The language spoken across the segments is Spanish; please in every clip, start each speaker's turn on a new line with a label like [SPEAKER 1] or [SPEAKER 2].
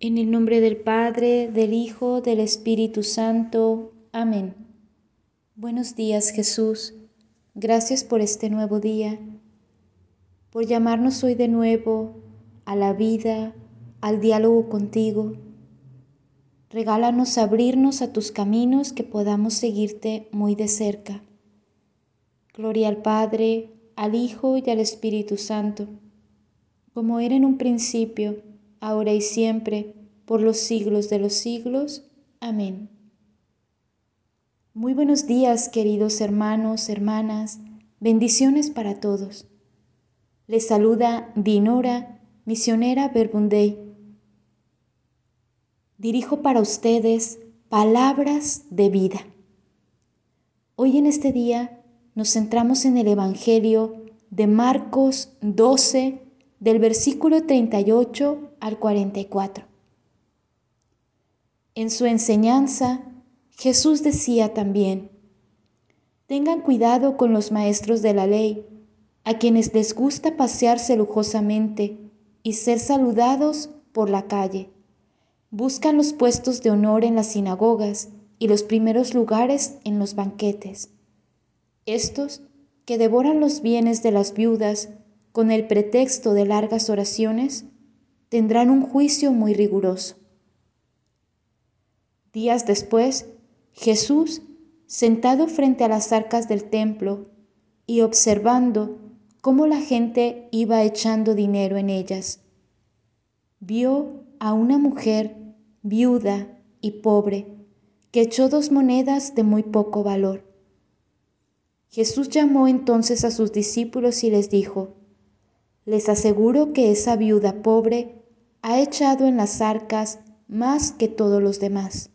[SPEAKER 1] En el nombre del Padre, del Hijo, del Espíritu Santo. Amén. Buenos días Jesús. Gracias por este nuevo día, por llamarnos hoy de nuevo a la vida, al diálogo contigo. Regálanos abrirnos a tus caminos que podamos seguirte muy de cerca. Gloria al Padre, al Hijo y al Espíritu Santo, como era en un principio, ahora y siempre, por los siglos de los siglos. Amén. Muy buenos días, queridos hermanos, hermanas, bendiciones para todos. Les saluda Dinora, misionera Verbundey. Dirijo para ustedes palabras de vida. Hoy en este día nos centramos en el Evangelio de Marcos 12, del versículo 38 al 44. En su enseñanza, Jesús decía también, tengan cuidado con los maestros de la ley, a quienes les gusta pasearse lujosamente y ser saludados por la calle. Buscan los puestos de honor en las sinagogas y los primeros lugares en los banquetes. Estos, que devoran los bienes de las viudas con el pretexto de largas oraciones, tendrán un juicio muy riguroso. Días después, Jesús, sentado frente a las arcas del templo y observando cómo la gente iba echando dinero en ellas, vio a una mujer viuda y pobre que echó dos monedas de muy poco valor. Jesús llamó entonces a sus discípulos y les dijo, les aseguro que esa viuda pobre ha echado en las arcas más que todos los demás,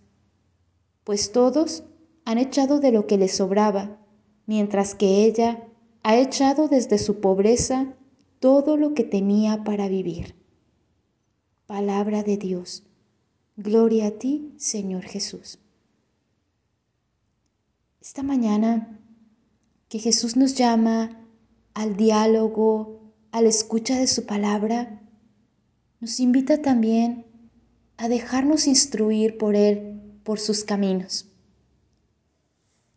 [SPEAKER 1] pues todos han echado de lo que les sobraba, mientras que ella ha echado desde su pobreza todo lo que tenía para vivir. Palabra de Dios. Gloria a ti, Señor Jesús. Esta mañana que Jesús nos llama al diálogo, a la escucha de su palabra, nos invita también a dejarnos instruir por Él, por sus caminos.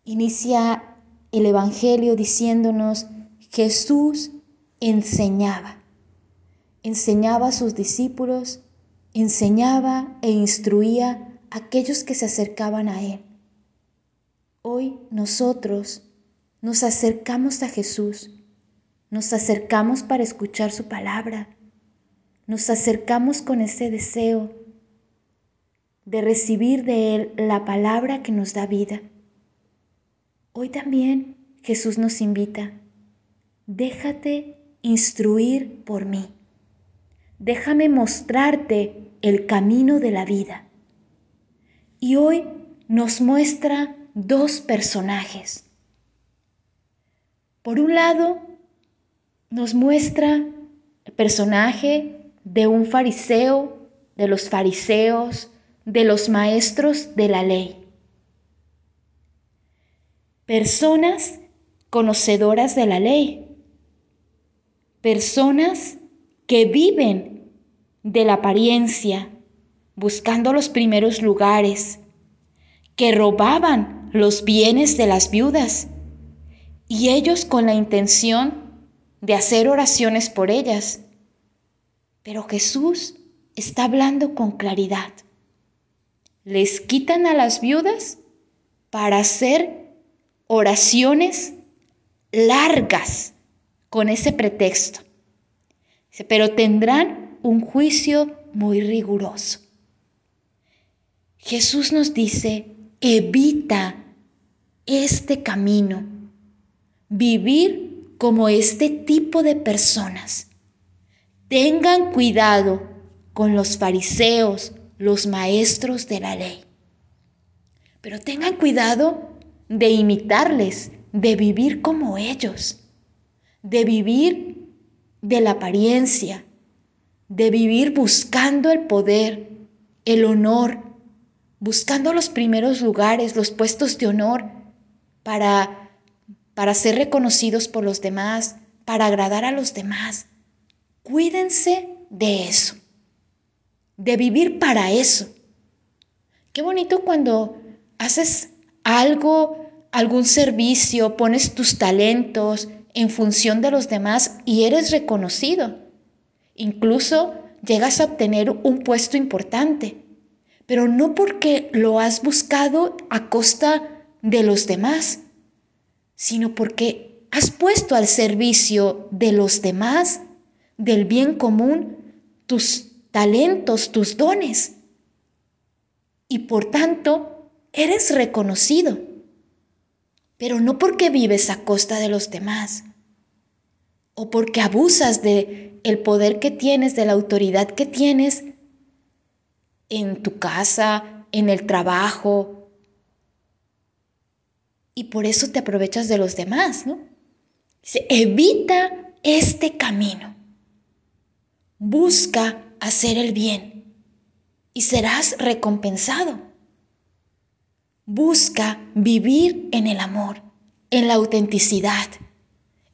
[SPEAKER 1] Inicia el Evangelio diciéndonos, Jesús enseñaba, enseñaba a sus discípulos, enseñaba e instruía a aquellos que se acercaban a Él. Hoy nosotros nos acercamos a Jesús nos acercamos para escuchar su palabra. Nos acercamos con ese deseo de recibir de Él la palabra que nos da vida. Hoy también Jesús nos invita, déjate instruir por mí. Déjame mostrarte el camino de la vida. Y hoy nos muestra dos personajes. Por un lado, nos muestra el personaje de un fariseo, de los fariseos, de los maestros de la ley. Personas conocedoras de la ley. Personas que viven de la apariencia, buscando los primeros lugares, que robaban los bienes de las viudas, y ellos con la intención de hacer oraciones por ellas. Pero Jesús está hablando con claridad. Les quitan a las viudas para hacer oraciones largas con ese pretexto. Pero tendrán un juicio muy riguroso. Jesús nos dice, evita este camino, vivir como este tipo de personas. Tengan cuidado con los fariseos, los maestros de la ley. Pero tengan cuidado de imitarles, de vivir como ellos, de vivir de la apariencia, de vivir buscando el poder, el honor, buscando los primeros lugares, los puestos de honor para para ser reconocidos por los demás, para agradar a los demás. Cuídense de eso. de vivir para eso. Qué bonito cuando haces algo, algún servicio, pones tus talentos en función de los demás y eres reconocido. Incluso llegas a obtener un puesto importante, pero no porque lo has buscado a costa de los demás, sino porque has puesto al servicio de los demás, del bien común, tus talentos, tus dones. Y por tanto, eres reconocido, pero no porque vives a costa de los demás o porque abusas de el poder que tienes, de la autoridad que tienes en tu casa, en el trabajo. Y por eso te aprovechas de los demás, ¿no? evita este camino. Busca hacer el bien y serás recompensado. Busca vivir en el amor, en la autenticidad,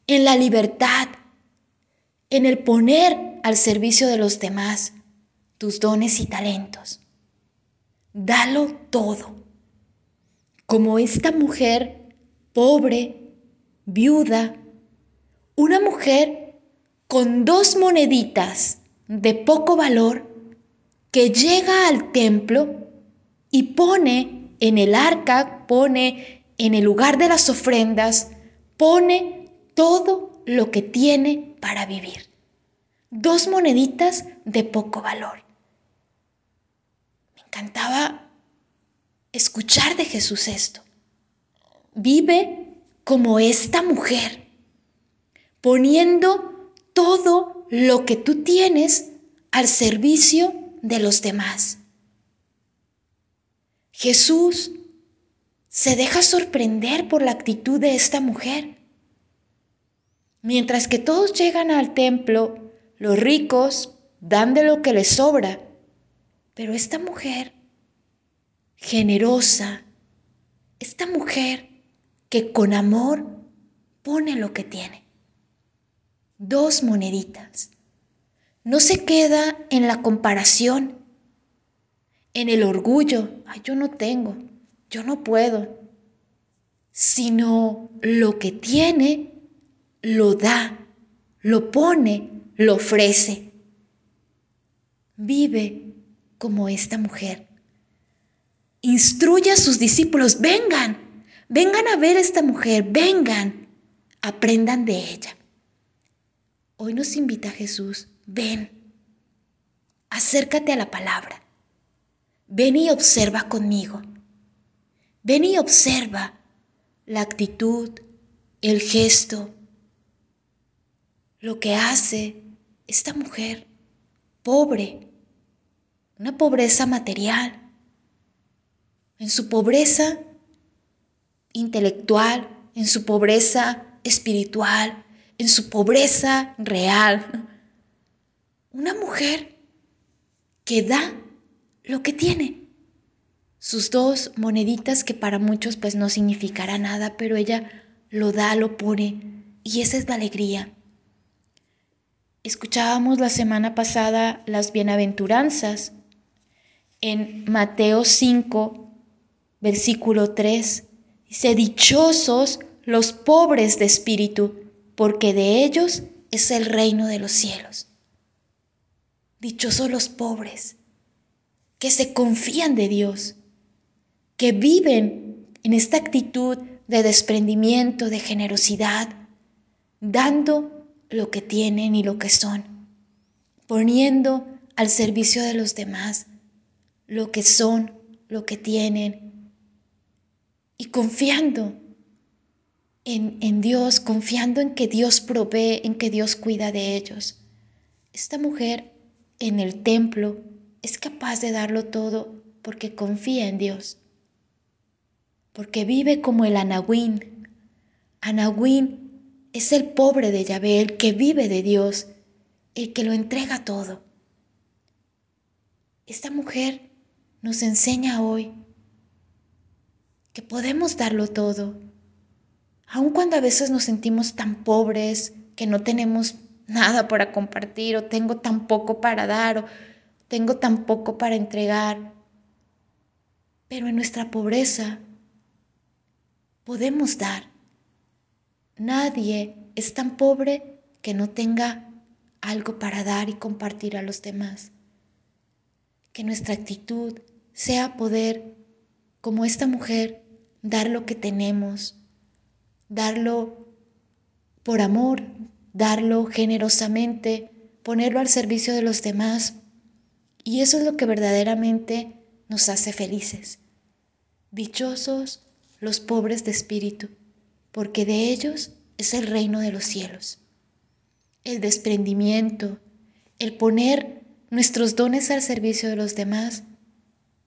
[SPEAKER 1] en la libertad, en el poner al servicio de los demás tus dones y talentos. Dalo todo. Como esta mujer pobre, viuda, una mujer con dos moneditas de poco valor que llega al templo y pone en el arca, pone en el lugar de las ofrendas, pone todo lo que tiene para vivir. Dos moneditas de poco valor. Me encantaba escuchar de Jesús esto. Vive como esta mujer, poniendo todo lo que tú tienes al servicio de los demás. Jesús se deja sorprender por la actitud de esta mujer. Mientras que todos llegan al templo, los ricos dan de lo que les sobra, pero esta mujer generosa, esta mujer que con amor pone lo que tiene. Dos moneditas no se queda en la comparación, en el orgullo, ay, yo no tengo, yo no puedo, sino lo que tiene, lo da, lo pone, lo ofrece. Vive como esta mujer. Instruye a sus discípulos, vengan, vengan a ver a esta mujer, vengan, aprendan de ella. Hoy nos invita Jesús ven, acércate a la palabra, ven y observa conmigo, ven y observa la actitud, el gesto, lo que hace esta mujer pobre, una pobreza material, en su pobreza intelectual, en su pobreza espiritual, en su pobreza real, una mujer que da lo que tiene. Sus dos moneditas que para muchos pues no significará nada, pero ella lo da, lo pone y esa es la alegría. Escuchábamos la semana pasada las bienaventuranzas en Mateo 5, versículo 3. Dice, dichosos los pobres de espíritu, porque de ellos es el reino de los cielos. Dichosos los pobres, que se confían de Dios, que viven en esta actitud de desprendimiento, de generosidad, dando lo que tienen y lo que son, poniendo al servicio de los demás lo que son, lo que tienen, y confiando en, en, Dios, confiando en que Dios provee, en que Dios cuida de ellos. Esta mujer en el templo es capaz de darlo todo porque confía en Dios, porque vive como el Anahuín. Anahuín es el pobre de Yahvé, el que vive de Dios, el que lo entrega todo. Esta mujer nos enseña hoy que podemos darlo todo, aun cuando a veces nos sentimos tan pobres que no tenemos nada para compartir o tengo tan poco para dar o tengo tan poco para entregar, pero en nuestra pobreza podemos dar. Nadie es tan pobre que no tenga algo para dar y compartir a los demás. Que nuestra actitud sea poder, como esta mujer, dar lo que tenemos, darlo por amor, darlo generosamente, ponerlo al servicio de los demás. Y eso es lo que verdaderamente nos hace felices. Dichosos los pobres de espíritu, porque de ellos es el reino de los cielos. El desprendimiento, el poner nuestros dones al servicio de los demás,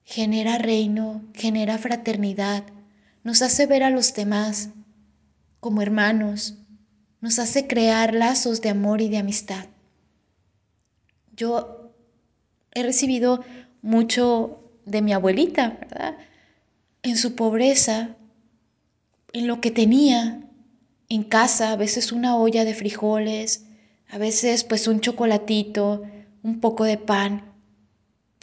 [SPEAKER 1] genera reino, genera fraternidad, nos hace ver a los demás como hermanos, nos hace crear lazos de amor y de amistad. Yo he recibido mucho de mi abuelita, ¿verdad? En su pobreza, en lo que tenía en casa, a veces una olla de frijoles, a veces pues un chocolatito, un poco de pan.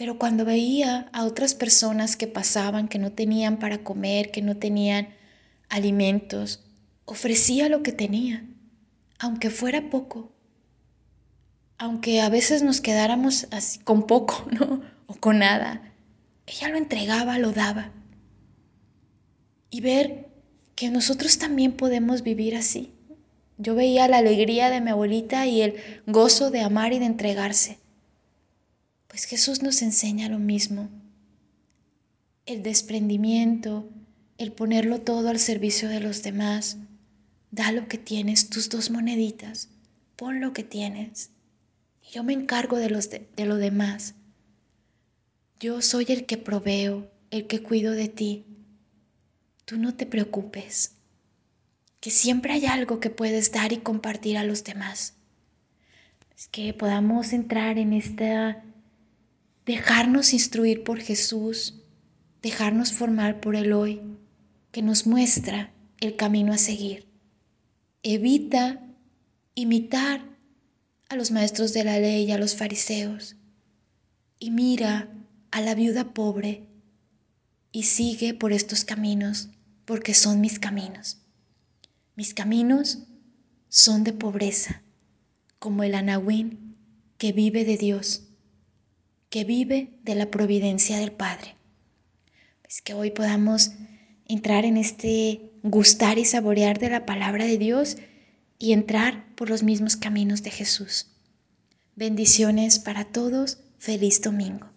[SPEAKER 1] Pero cuando veía a otras personas que pasaban, que no tenían para comer, que no tenían alimentos, ofrecía lo que tenía, aunque fuera poco, aunque a veces nos quedáramos así con poco, ¿no? O con nada. Ella lo entregaba, lo daba. Y ver que nosotros también podemos vivir así. Yo veía la alegría de mi abuelita y el gozo de amar y de entregarse. Pues Jesús nos enseña lo mismo. El desprendimiento, el ponerlo todo al servicio de los demás. Da lo que tienes, tus dos moneditas, pon lo que tienes. Y yo me encargo de, los de, de lo demás. Yo soy el que proveo, el que cuido de ti. Tú no te preocupes, que siempre hay algo que puedes dar y compartir a los demás. Es que podamos entrar en esta, dejarnos instruir por Jesús, dejarnos formar por Él hoy, que nos muestra el camino a seguir. Evita imitar a los maestros de la ley y a los fariseos y mira a la viuda pobre y sigue por estos caminos, porque son mis caminos. Mis caminos son de pobreza, como el anahuín que vive de Dios, que vive de la providencia del Padre. Pues que hoy podamos entrar en este gustar y saborear de la palabra de Dios y entrar por los mismos caminos de Jesús. Bendiciones para todos. Feliz domingo.